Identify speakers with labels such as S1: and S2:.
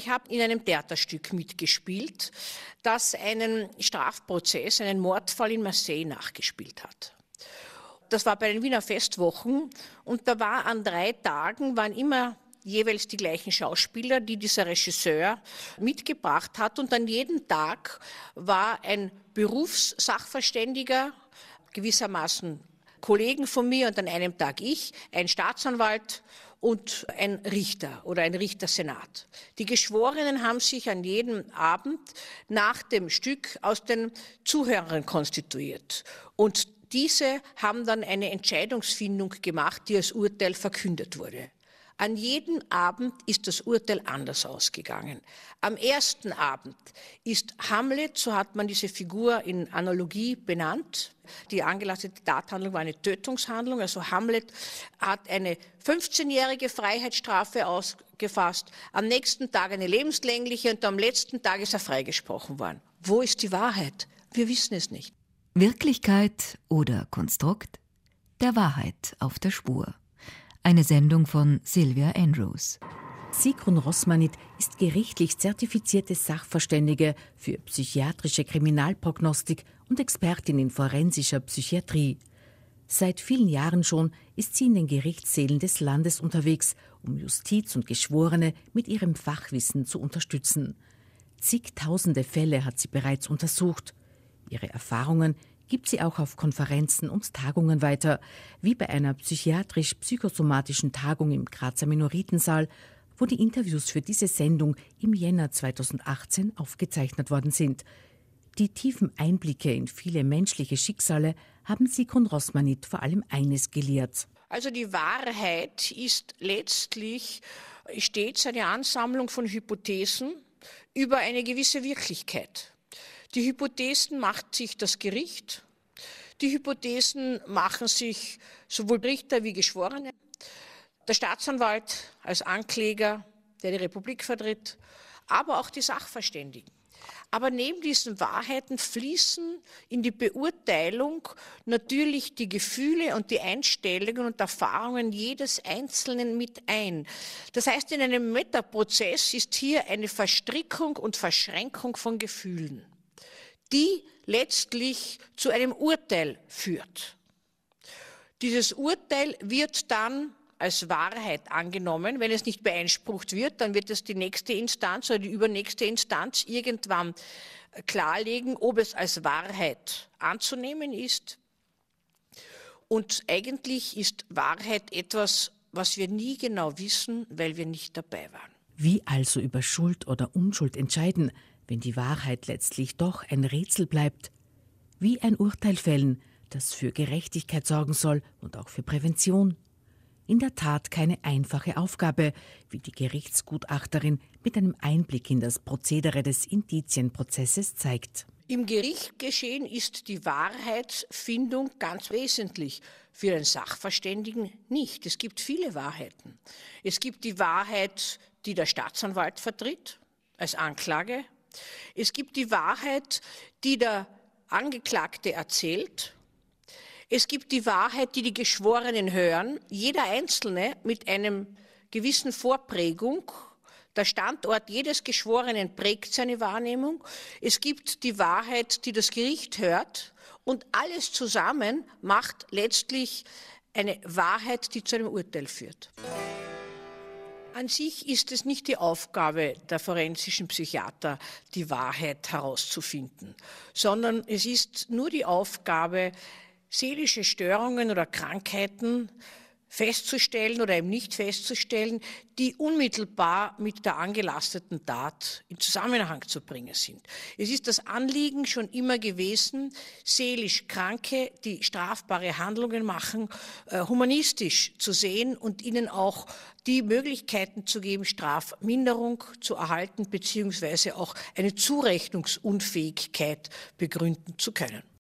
S1: ich habe in einem Theaterstück mitgespielt, das einen Strafprozess, einen Mordfall in Marseille nachgespielt hat. Das war bei den Wiener Festwochen und da war an drei Tagen, waren immer jeweils die gleichen Schauspieler, die dieser Regisseur mitgebracht hat. Und an jedem Tag war ein Berufssachverständiger, gewissermaßen Kollegen von mir und an einem Tag ich, ein Staatsanwalt und ein Richter oder ein Richtersenat. Die Geschworenen haben sich an jedem Abend nach dem Stück aus den Zuhörern konstituiert. Und diese haben dann eine Entscheidungsfindung gemacht, die als Urteil verkündet wurde. An jedem Abend ist das Urteil anders ausgegangen. Am ersten Abend ist Hamlet, so hat man diese Figur in Analogie benannt. Die angelastete Tathandlung war eine Tötungshandlung. Also Hamlet hat eine 15-jährige Freiheitsstrafe ausgefasst, am nächsten Tag eine lebenslängliche und am letzten Tag ist er freigesprochen worden. Wo ist die Wahrheit? Wir wissen es nicht.
S2: Wirklichkeit oder Konstrukt? Der Wahrheit auf der Spur. Eine Sendung von Sylvia Andrews.
S3: Sigrun Rossmanit ist gerichtlich zertifizierte Sachverständige für psychiatrische Kriminalprognostik und Expertin in forensischer Psychiatrie. Seit vielen Jahren schon ist sie in den Gerichtssälen des Landes unterwegs, um Justiz und Geschworene mit ihrem Fachwissen zu unterstützen. Zigtausende Fälle hat sie bereits untersucht. Ihre Erfahrungen gibt sie auch auf Konferenzen und Tagungen weiter, wie bei einer psychiatrisch-psychosomatischen Tagung im Grazer Minoritensaal, wo die Interviews für diese Sendung im Jänner 2018 aufgezeichnet worden sind. Die tiefen Einblicke in viele menschliche Schicksale haben Sigrun Rossmanit vor allem eines gelehrt.
S1: Also die Wahrheit ist letztlich stets eine Ansammlung von Hypothesen über eine gewisse Wirklichkeit. Die Hypothesen macht sich das Gericht. Die Hypothesen machen sich sowohl Richter wie Geschworene. Der Staatsanwalt als Ankläger, der die Republik vertritt, aber auch die Sachverständigen. Aber neben diesen Wahrheiten fließen in die Beurteilung natürlich die Gefühle und die Einstellungen und Erfahrungen jedes Einzelnen mit ein. Das heißt, in einem Metaprozess ist hier eine Verstrickung und Verschränkung von Gefühlen die letztlich zu einem Urteil führt. Dieses Urteil wird dann als Wahrheit angenommen. Wenn es nicht beeinsprucht wird, dann wird es die nächste Instanz oder die übernächste Instanz irgendwann klarlegen, ob es als Wahrheit anzunehmen ist. Und eigentlich ist Wahrheit etwas, was wir nie genau wissen, weil wir nicht dabei waren.
S3: Wie also über Schuld oder Unschuld entscheiden, wenn die Wahrheit letztlich doch ein Rätsel bleibt, wie ein Urteil fällen, das für Gerechtigkeit sorgen soll und auch für Prävention. In der Tat keine einfache Aufgabe, wie die Gerichtsgutachterin mit einem Einblick in das Prozedere des Indizienprozesses zeigt.
S1: Im Gerichtgeschehen ist die Wahrheitsfindung ganz wesentlich. Für einen Sachverständigen nicht. Es gibt viele Wahrheiten. Es gibt die Wahrheit, die der Staatsanwalt vertritt als Anklage es gibt die Wahrheit, die der Angeklagte erzählt. Es gibt die Wahrheit, die die Geschworenen hören. Jeder Einzelne mit einem gewissen Vorprägung. Der Standort jedes Geschworenen prägt seine Wahrnehmung. Es gibt die Wahrheit, die das Gericht hört. Und alles zusammen macht letztlich eine Wahrheit, die zu einem Urteil führt. An sich ist es nicht die Aufgabe der forensischen Psychiater, die Wahrheit herauszufinden, sondern es ist nur die Aufgabe, seelische Störungen oder Krankheiten festzustellen oder eben nicht festzustellen, die unmittelbar mit der angelasteten Tat in Zusammenhang zu bringen sind. Es ist das Anliegen schon immer gewesen, seelisch Kranke, die strafbare Handlungen machen, äh, humanistisch zu sehen und ihnen auch die Möglichkeiten zu geben, Strafminderung zu erhalten, beziehungsweise auch eine Zurechnungsunfähigkeit begründen zu können.